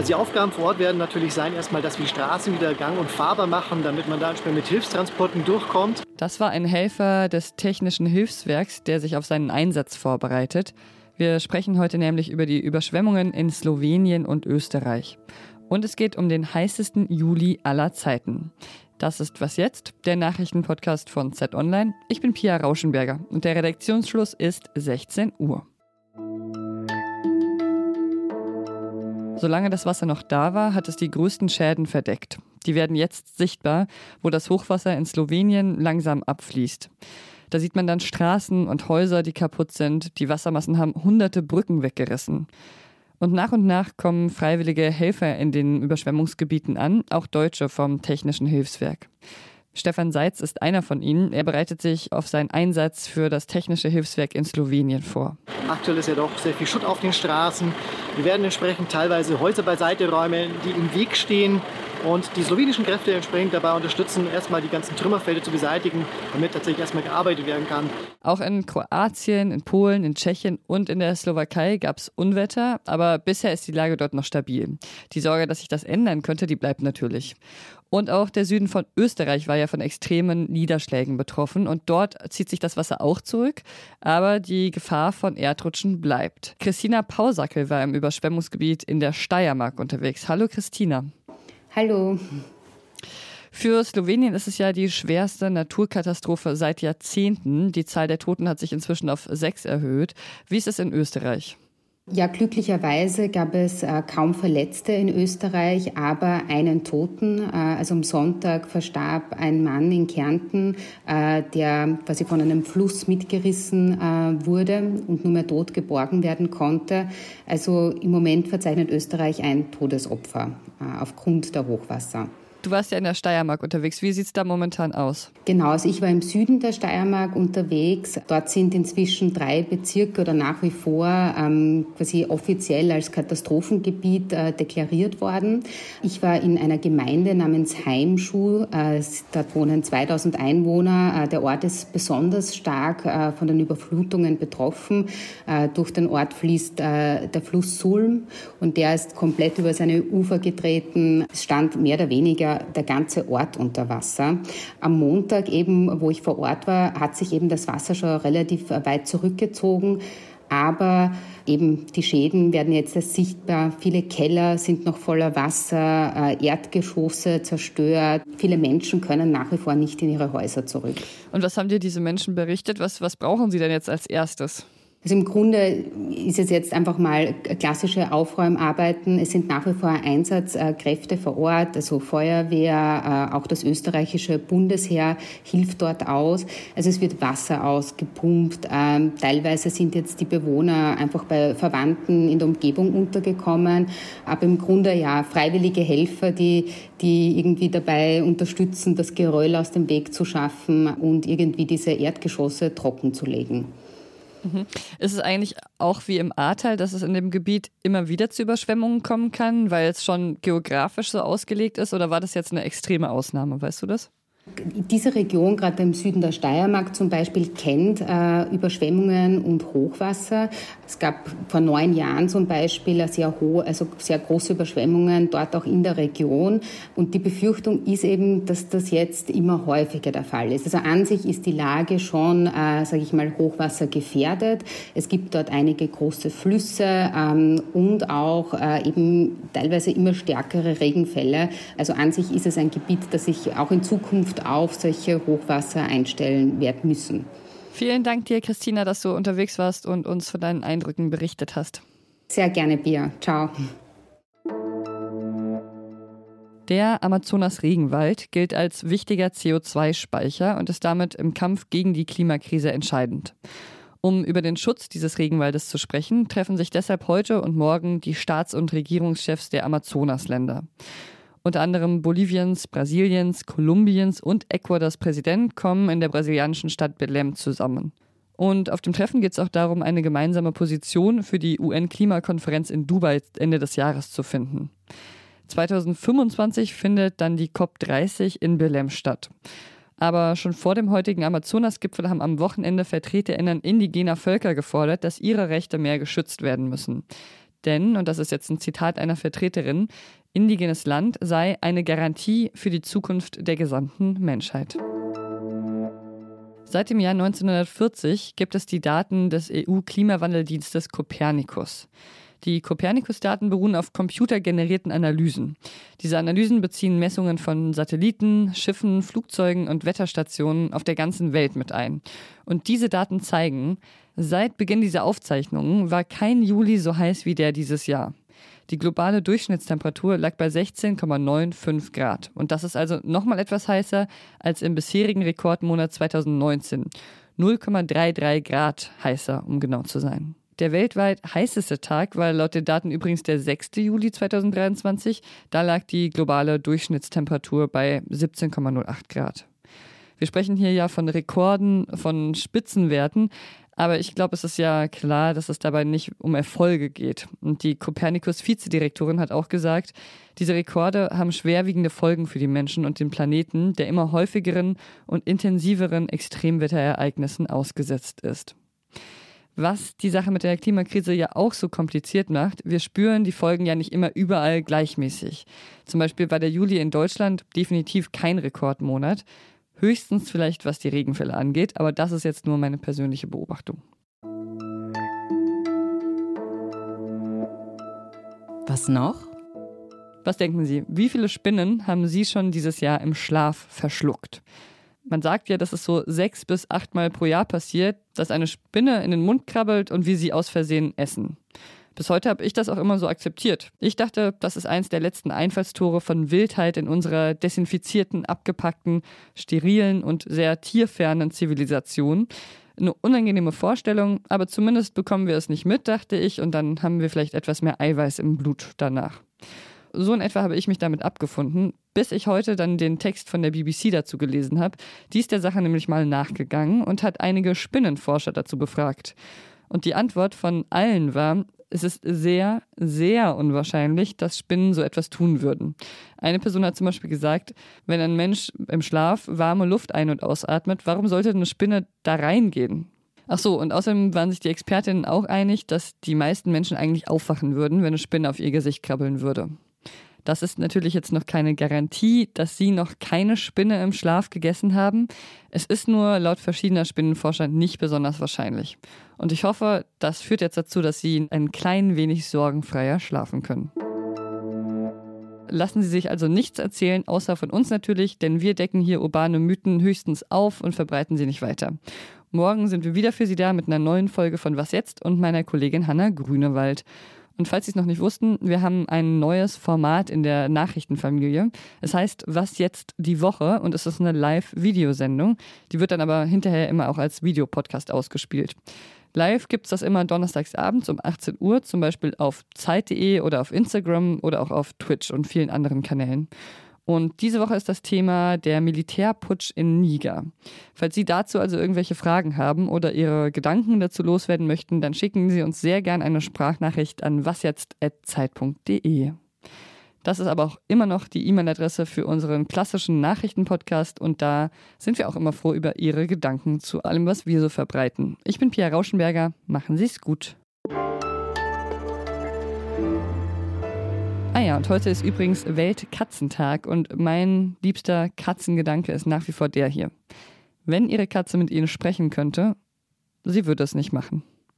Also die Aufgaben vor Ort werden natürlich sein, erstmal, dass wir die Straßen wieder gang- und fahrbar machen, damit man da mit Hilfstransporten durchkommt. Das war ein Helfer des Technischen Hilfswerks, der sich auf seinen Einsatz vorbereitet. Wir sprechen heute nämlich über die Überschwemmungen in Slowenien und Österreich. Und es geht um den heißesten Juli aller Zeiten. Das ist Was Jetzt, der Nachrichtenpodcast von Z Online. Ich bin Pia Rauschenberger und der Redaktionsschluss ist 16 Uhr. Solange das Wasser noch da war, hat es die größten Schäden verdeckt. Die werden jetzt sichtbar, wo das Hochwasser in Slowenien langsam abfließt. Da sieht man dann Straßen und Häuser, die kaputt sind. Die Wassermassen haben hunderte Brücken weggerissen. Und nach und nach kommen freiwillige Helfer in den Überschwemmungsgebieten an, auch Deutsche vom Technischen Hilfswerk. Stefan Seitz ist einer von ihnen. Er bereitet sich auf seinen Einsatz für das Technische Hilfswerk in Slowenien vor. Aktuell ist ja doch sehr viel Schutt auf den Straßen. Wir werden entsprechend teilweise Häuser beiseite räumen, die im Weg stehen und die slowenischen Kräfte entsprechend dabei unterstützen, erstmal die ganzen Trümmerfelder zu beseitigen, damit tatsächlich erstmal gearbeitet werden kann. Auch in Kroatien, in Polen, in Tschechien und in der Slowakei gab es Unwetter, aber bisher ist die Lage dort noch stabil. Die Sorge, dass sich das ändern könnte, die bleibt natürlich. Und auch der Süden von Österreich war ja von extremen Niederschlägen betroffen und dort zieht sich das Wasser auch zurück, aber die Gefahr von Erdrutschen bleibt. Christina Pausackel war im Überschwemmungsgebiet in der Steiermark unterwegs. Hallo Christina. Hallo. Für Slowenien ist es ja die schwerste Naturkatastrophe seit Jahrzehnten. Die Zahl der Toten hat sich inzwischen auf sechs erhöht. Wie ist es in Österreich? Ja, glücklicherweise gab es äh, kaum Verletzte in Österreich, aber einen Toten. Äh, also am Sonntag verstarb ein Mann in Kärnten, äh, der quasi von einem Fluss mitgerissen äh, wurde und nur mehr tot geborgen werden konnte. Also im Moment verzeichnet Österreich ein Todesopfer äh, aufgrund der Hochwasser. Du warst ja in der Steiermark unterwegs. Wie sieht es da momentan aus? Genau, also ich war im Süden der Steiermark unterwegs. Dort sind inzwischen drei Bezirke oder nach wie vor ähm, quasi offiziell als Katastrophengebiet äh, deklariert worden. Ich war in einer Gemeinde namens Heimschuh. Äh, dort wohnen 2000 Einwohner. Äh, der Ort ist besonders stark äh, von den Überflutungen betroffen. Äh, durch den Ort fließt äh, der Fluss Sulm und der ist komplett über seine Ufer getreten. Es stand mehr oder weniger der ganze Ort unter Wasser. Am Montag eben, wo ich vor Ort war, hat sich eben das Wasser schon relativ weit zurückgezogen. Aber eben die Schäden werden jetzt erst sichtbar. Viele Keller sind noch voller Wasser, äh, Erdgeschosse zerstört. Viele Menschen können nach wie vor nicht in ihre Häuser zurück. Und was haben dir diese Menschen berichtet? Was, was brauchen sie denn jetzt als erstes? Also im Grunde ist es jetzt einfach mal klassische Aufräumarbeiten. Es sind nach wie vor Einsatzkräfte vor Ort, also Feuerwehr, äh, auch das österreichische Bundesheer hilft dort aus. Also es wird Wasser ausgepumpt. Ähm, teilweise sind jetzt die Bewohner einfach bei Verwandten in der Umgebung untergekommen. Aber im Grunde ja freiwillige Helfer, die, die irgendwie dabei unterstützen, das Geröll aus dem Weg zu schaffen und irgendwie diese Erdgeschosse trocken zu legen. Mhm. Ist es eigentlich auch wie im Ahrtal, dass es in dem Gebiet immer wieder zu Überschwemmungen kommen kann, weil es schon geografisch so ausgelegt ist? Oder war das jetzt eine extreme Ausnahme? Weißt du das? Diese Region, gerade im Süden der Steiermark zum Beispiel, kennt äh, Überschwemmungen und Hochwasser. Es gab vor neun Jahren zum Beispiel sehr hohe, also sehr große Überschwemmungen dort auch in der Region. Und die Befürchtung ist eben, dass das jetzt immer häufiger der Fall ist. Also an sich ist die Lage schon, äh, sage ich mal, Hochwasser gefährdet. Es gibt dort einige große Flüsse ähm, und auch äh, eben teilweise immer stärkere Regenfälle. Also an sich ist es ein Gebiet, das sich auch in Zukunft auf solche Hochwasser einstellen werden müssen. Vielen Dank dir, Christina, dass du unterwegs warst und uns von deinen Eindrücken berichtet hast. Sehr gerne, Bia. Ciao. Der Amazonas-Regenwald gilt als wichtiger CO2-Speicher und ist damit im Kampf gegen die Klimakrise entscheidend. Um über den Schutz dieses Regenwaldes zu sprechen, treffen sich deshalb heute und morgen die Staats- und Regierungschefs der Amazonasländer. Unter anderem Boliviens, Brasiliens, Kolumbiens und Ecuadors Präsident kommen in der brasilianischen Stadt Belém zusammen. Und auf dem Treffen geht es auch darum, eine gemeinsame Position für die UN-Klimakonferenz in Dubai Ende des Jahres zu finden. 2025 findet dann die COP30 in Belém statt. Aber schon vor dem heutigen Amazonas-Gipfel haben am Wochenende VertreterInnen indigener Völker gefordert, dass ihre Rechte mehr geschützt werden müssen. Denn, und das ist jetzt ein Zitat einer Vertreterin, indigenes Land sei eine Garantie für die Zukunft der gesamten Menschheit. Seit dem Jahr 1940 gibt es die Daten des EU-Klimawandeldienstes Copernicus. Die Copernicus-Daten beruhen auf computergenerierten Analysen. Diese Analysen beziehen Messungen von Satelliten, Schiffen, Flugzeugen und Wetterstationen auf der ganzen Welt mit ein. Und diese Daten zeigen, seit Beginn dieser Aufzeichnungen war kein Juli so heiß wie der dieses Jahr. Die globale Durchschnittstemperatur lag bei 16,95 Grad. Und das ist also nochmal etwas heißer als im bisherigen Rekordmonat 2019. 0,33 Grad heißer, um genau zu sein. Der weltweit heißeste Tag war laut den Daten übrigens der 6. Juli 2023. Da lag die globale Durchschnittstemperatur bei 17,08 Grad. Wir sprechen hier ja von Rekorden, von Spitzenwerten, aber ich glaube, es ist ja klar, dass es dabei nicht um Erfolge geht. Und die Copernicus-Vizedirektorin hat auch gesagt, diese Rekorde haben schwerwiegende Folgen für die Menschen und den Planeten, der immer häufigeren und intensiveren Extremwetterereignissen ausgesetzt ist was die Sache mit der Klimakrise ja auch so kompliziert macht. Wir spüren die Folgen ja nicht immer überall gleichmäßig. Zum Beispiel war der Juli in Deutschland definitiv kein Rekordmonat. Höchstens vielleicht, was die Regenfälle angeht, aber das ist jetzt nur meine persönliche Beobachtung. Was noch? Was denken Sie, wie viele Spinnen haben Sie schon dieses Jahr im Schlaf verschluckt? Man sagt ja, dass es so sechs bis achtmal pro Jahr passiert, dass eine Spinne in den Mund krabbelt und wir sie aus Versehen essen. Bis heute habe ich das auch immer so akzeptiert. Ich dachte, das ist eins der letzten Einfallstore von Wildheit in unserer desinfizierten, abgepackten, sterilen und sehr tierfernen Zivilisation. Eine unangenehme Vorstellung, aber zumindest bekommen wir es nicht mit, dachte ich, und dann haben wir vielleicht etwas mehr Eiweiß im Blut danach. So in etwa habe ich mich damit abgefunden, bis ich heute dann den Text von der BBC dazu gelesen habe. Die ist der Sache nämlich mal nachgegangen und hat einige Spinnenforscher dazu befragt. Und die Antwort von allen war, es ist sehr, sehr unwahrscheinlich, dass Spinnen so etwas tun würden. Eine Person hat zum Beispiel gesagt, wenn ein Mensch im Schlaf warme Luft ein- und ausatmet, warum sollte eine Spinne da reingehen? Ach so, und außerdem waren sich die Expertinnen auch einig, dass die meisten Menschen eigentlich aufwachen würden, wenn eine Spinne auf ihr Gesicht krabbeln würde. Das ist natürlich jetzt noch keine Garantie, dass Sie noch keine Spinne im Schlaf gegessen haben. Es ist nur laut verschiedener Spinnenforscher nicht besonders wahrscheinlich. Und ich hoffe, das führt jetzt dazu, dass Sie ein klein wenig sorgenfreier schlafen können. Lassen Sie sich also nichts erzählen, außer von uns natürlich, denn wir decken hier urbane Mythen höchstens auf und verbreiten sie nicht weiter. Morgen sind wir wieder für Sie da mit einer neuen Folge von Was jetzt und meiner Kollegin Hanna Grünewald. Und falls Sie es noch nicht wussten, wir haben ein neues Format in der Nachrichtenfamilie. Es heißt Was jetzt die Woche und es ist eine Live-Videosendung. Die wird dann aber hinterher immer auch als Videopodcast ausgespielt. Live gibt es das immer donnerstags abends um 18 Uhr, zum Beispiel auf Zeit.de oder auf Instagram oder auch auf Twitch und vielen anderen Kanälen. Und diese Woche ist das Thema der Militärputsch in Niger. Falls Sie dazu also irgendwelche Fragen haben oder Ihre Gedanken dazu loswerden möchten, dann schicken Sie uns sehr gern eine Sprachnachricht an wasjetzt.zeit.de. Das ist aber auch immer noch die E-Mail-Adresse für unseren klassischen Nachrichtenpodcast und da sind wir auch immer froh über Ihre Gedanken zu allem, was wir so verbreiten. Ich bin Pia Rauschenberger, machen Sie es gut. Ah ja, und heute ist übrigens Weltkatzentag und mein liebster Katzengedanke ist nach wie vor der hier. Wenn Ihre Katze mit Ihnen sprechen könnte, sie würde es nicht machen.